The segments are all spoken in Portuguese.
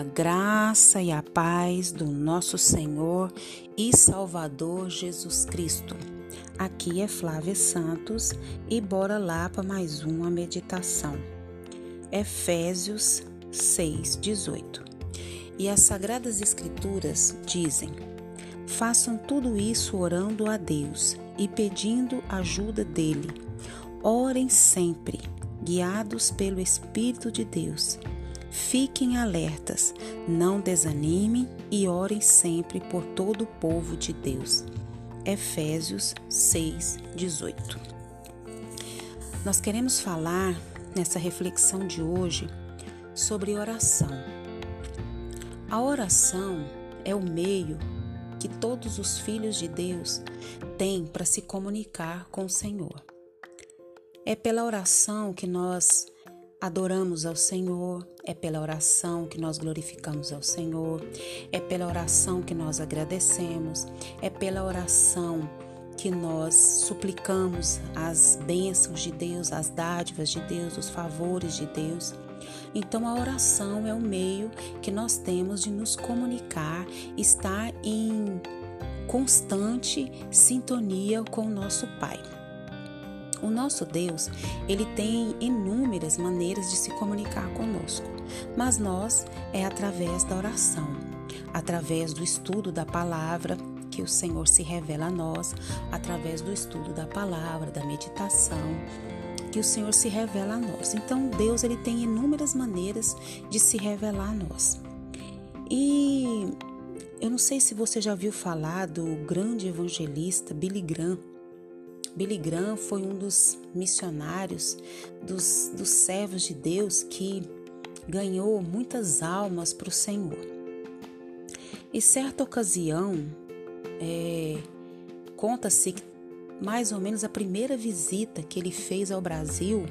A graça e a paz do nosso Senhor e Salvador Jesus Cristo. Aqui é Flávia Santos e bora lá para mais uma meditação. Efésios 6:18. E as sagradas escrituras dizem: Façam tudo isso orando a Deus e pedindo ajuda dele. Orem sempre, guiados pelo Espírito de Deus Fiquem alertas, não desanimem e orem sempre por todo o povo de Deus. Efésios 6, 18. Nós queremos falar nessa reflexão de hoje sobre oração. A oração é o meio que todos os filhos de Deus têm para se comunicar com o Senhor. É pela oração que nós adoramos ao Senhor, é pela oração que nós glorificamos ao Senhor, é pela oração que nós agradecemos, é pela oração que nós suplicamos as bênçãos de Deus, as dádivas de Deus, os favores de Deus. Então a oração é o meio que nós temos de nos comunicar, estar em constante sintonia com o nosso Pai. O nosso Deus, ele tem inúmeras maneiras de se comunicar conosco, mas nós é através da oração, através do estudo da palavra que o Senhor se revela a nós, através do estudo da palavra, da meditação, que o Senhor se revela a nós. Então, Deus ele tem inúmeras maneiras de se revelar a nós. E eu não sei se você já viu falar do grande evangelista Billy Graham. Billy Graham foi um dos missionários, dos, dos servos de Deus que ganhou muitas almas para o Senhor. E certa ocasião, é, conta-se que mais ou menos a primeira visita que ele fez ao Brasil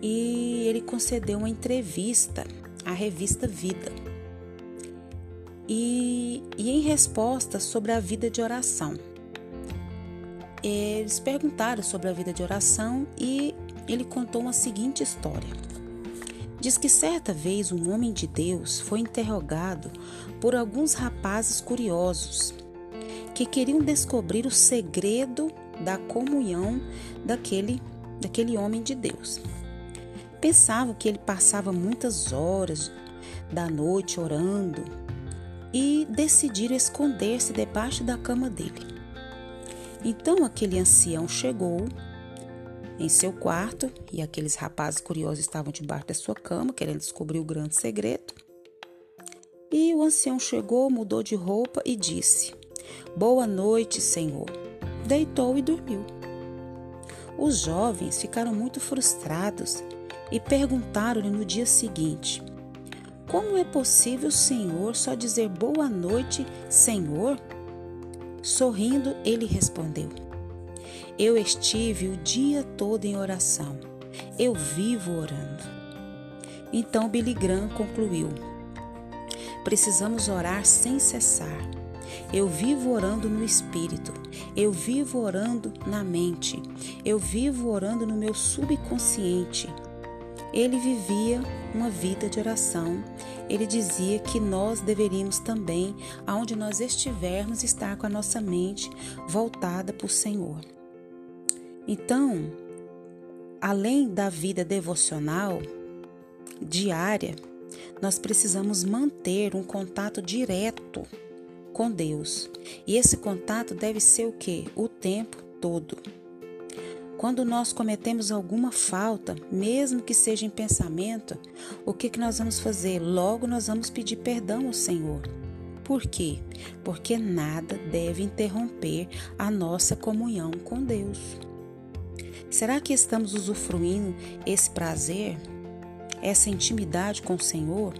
e ele concedeu uma entrevista à revista Vida. E, e em resposta sobre a vida de oração eles perguntaram sobre a vida de oração e ele contou uma seguinte história. Diz que certa vez um homem de Deus foi interrogado por alguns rapazes curiosos que queriam descobrir o segredo da comunhão daquele, daquele homem de Deus. Pensavam que ele passava muitas horas da noite orando e decidiram esconder-se debaixo da cama dele. Então aquele ancião chegou em seu quarto e aqueles rapazes curiosos estavam debaixo da sua cama, querendo descobrir o grande segredo. E o ancião chegou, mudou de roupa e disse: Boa noite, Senhor. Deitou e dormiu. Os jovens ficaram muito frustrados e perguntaram-lhe no dia seguinte: Como é possível Senhor só dizer boa noite, Senhor? Sorrindo, ele respondeu: Eu estive o dia todo em oração. Eu vivo orando. Então Billy Graham concluiu: Precisamos orar sem cessar. Eu vivo orando no espírito, eu vivo orando na mente, eu vivo orando no meu subconsciente. Ele vivia uma vida de oração. Ele dizia que nós deveríamos também, aonde nós estivermos, estar com a nossa mente voltada para o Senhor. Então, além da vida devocional diária, nós precisamos manter um contato direto com Deus. E esse contato deve ser o que? O tempo todo. Quando nós cometemos alguma falta, mesmo que seja em pensamento, o que, que nós vamos fazer? Logo nós vamos pedir perdão ao Senhor. Por quê? Porque nada deve interromper a nossa comunhão com Deus. Será que estamos usufruindo esse prazer, essa intimidade com o Senhor?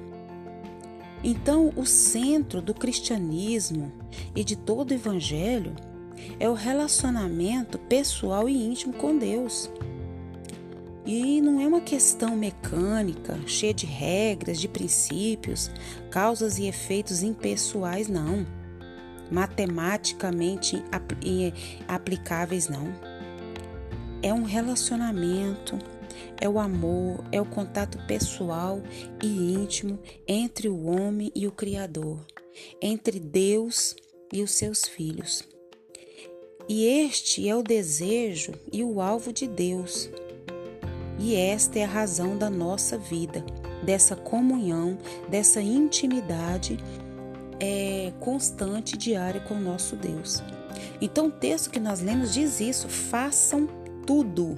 Então, o centro do cristianismo e de todo o evangelho é o relacionamento pessoal e íntimo com Deus. E não é uma questão mecânica, cheia de regras, de princípios, causas e efeitos impessoais, não. Matematicamente aplicáveis, não. É um relacionamento é o amor, é o contato pessoal e íntimo entre o homem e o Criador, entre Deus e os seus filhos. E este é o desejo e o alvo de Deus. E esta é a razão da nossa vida, dessa comunhão, dessa intimidade é, constante, diária com o nosso Deus. Então, o texto que nós lemos diz isso: façam tudo.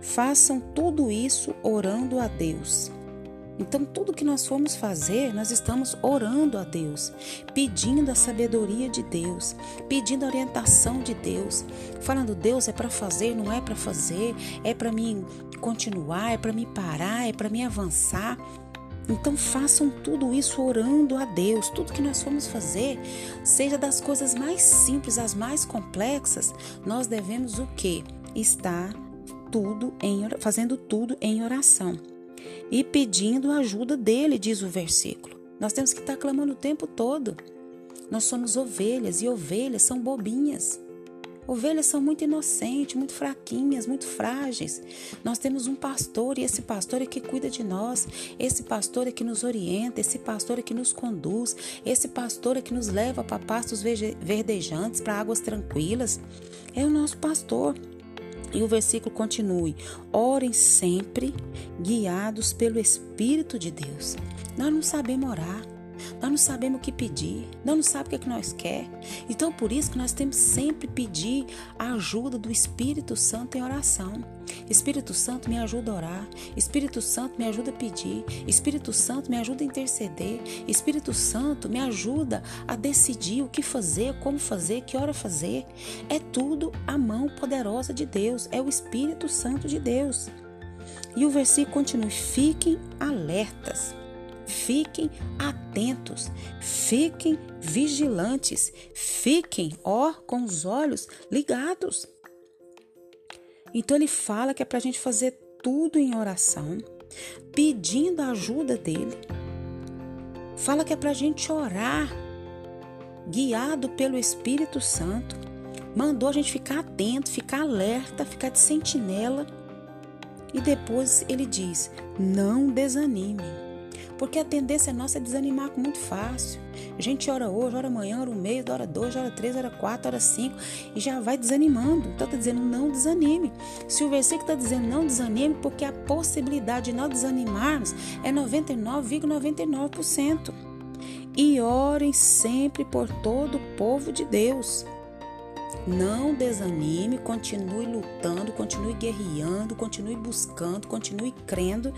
Façam tudo isso orando a Deus. Então, tudo que nós formos fazer, nós estamos orando a Deus, pedindo a sabedoria de Deus, pedindo a orientação de Deus, falando: Deus é para fazer, não é para fazer, é para mim continuar, é para me parar, é para me avançar. Então façam tudo isso orando a Deus. Tudo que nós formos fazer, seja das coisas mais simples às mais complexas, nós devemos o quê? Estar tudo em fazendo tudo em oração e pedindo a ajuda dele, diz o versículo. Nós temos que estar clamando o tempo todo. Nós somos ovelhas e ovelhas são bobinhas. Ovelhas são muito inocentes, muito fraquinhas, muito frágeis. Nós temos um pastor e esse pastor é que cuida de nós. Esse pastor é que nos orienta, esse pastor é que nos conduz, esse pastor é que nos leva para pastos verdejantes, para águas tranquilas. É o nosso pastor. E o versículo continue: orem sempre guiados pelo Espírito de Deus. Nós não sabemos orar. Nós não sabemos o que pedir, nós não sabemos o que, é nós quer. Então, por isso que nós temos sempre pedir a ajuda do Espírito Santo em oração. Espírito Santo me ajuda a orar. Espírito Santo me ajuda a pedir. Espírito Santo me ajuda a interceder. Espírito Santo me ajuda a decidir o que fazer, como fazer, que hora fazer. É tudo a mão poderosa de Deus. É o Espírito Santo de Deus. E o versículo continua: fiquem alertas. Fiquem atentos, fiquem vigilantes, fiquem, ó, com os olhos ligados. Então ele fala que é para a gente fazer tudo em oração, pedindo a ajuda dele. Fala que é para a gente orar, guiado pelo Espírito Santo. Mandou a gente ficar atento, ficar alerta, ficar de sentinela. E depois ele diz: não desanime. Porque a tendência nossa é desanimar muito fácil. A gente ora hoje, ora amanhã, ora um mês, ora dois, ora três, ora quatro, ora cinco e já vai desanimando. Então está dizendo não desanime. Se o versículo está dizendo não desanime, porque a possibilidade de nós desanimarmos é 99,99%. ,99%. E orem sempre por todo o povo de Deus. Não desanime, continue lutando, continue guerreando, continue buscando, continue crendo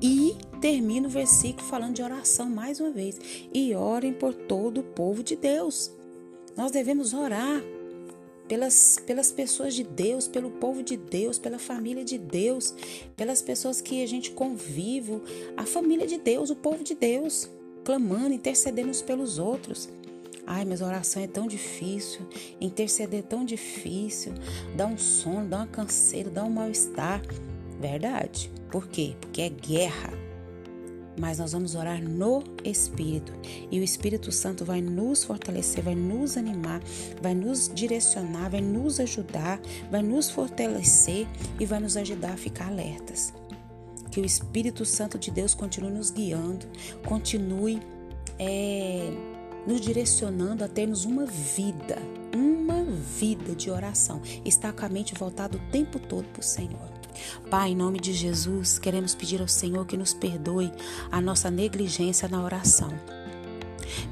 e termina o versículo falando de oração mais uma vez. E orem por todo o povo de Deus. Nós devemos orar pelas, pelas pessoas de Deus, pelo povo de Deus, pela família de Deus, pelas pessoas que a gente convive, a família de Deus, o povo de Deus, clamando, intercedendo uns pelos outros. Ai, mas oração é tão difícil, interceder é tão difícil, dá um sono, dá uma canseira, dá um mal-estar. Verdade. Por quê? Porque é guerra. Mas nós vamos orar no Espírito. E o Espírito Santo vai nos fortalecer, vai nos animar, vai nos direcionar, vai nos ajudar, vai nos fortalecer e vai nos ajudar a ficar alertas. Que o Espírito Santo de Deus continue nos guiando, continue é, nos direcionando a termos uma vida, uma vida de oração, estar com a mente voltada o tempo todo para o Senhor. Pai, em nome de Jesus, queremos pedir ao Senhor que nos perdoe a nossa negligência na oração.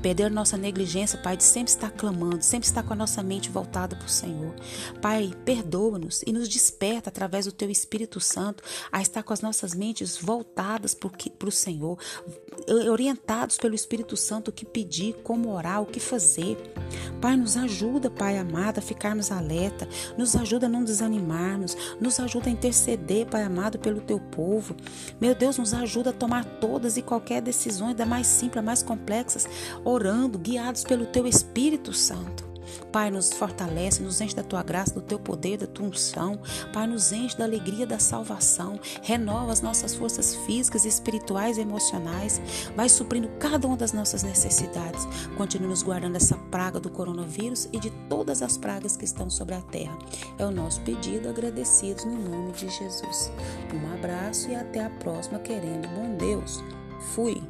Perder nossa negligência, Pai, de sempre estar clamando, sempre estar com a nossa mente voltada para o Senhor. Pai, perdoa-nos e nos desperta através do Teu Espírito Santo a estar com as nossas mentes voltadas para o Senhor, orientados pelo Espírito Santo o que pedir, como orar, o que fazer. Pai, nos ajuda, Pai amado, a ficarmos alerta, nos ajuda a não desanimarmos, nos ajuda a interceder, Pai amado, pelo Teu povo. Meu Deus, nos ajuda a tomar todas e qualquer decisões, da mais simples, a mais complexas, orando, guiados pelo Teu Espírito Santo. Pai, nos fortalece, nos enche da tua graça, do teu poder, da tua unção. Pai, nos enche da alegria da salvação. Renova as nossas forças físicas, espirituais e emocionais. Vai suprindo cada uma das nossas necessidades. Continue nos guardando essa praga do coronavírus e de todas as pragas que estão sobre a terra. É o nosso pedido, agradecidos no nome de Jesus. Um abraço e até a próxima, querendo bom Deus. Fui.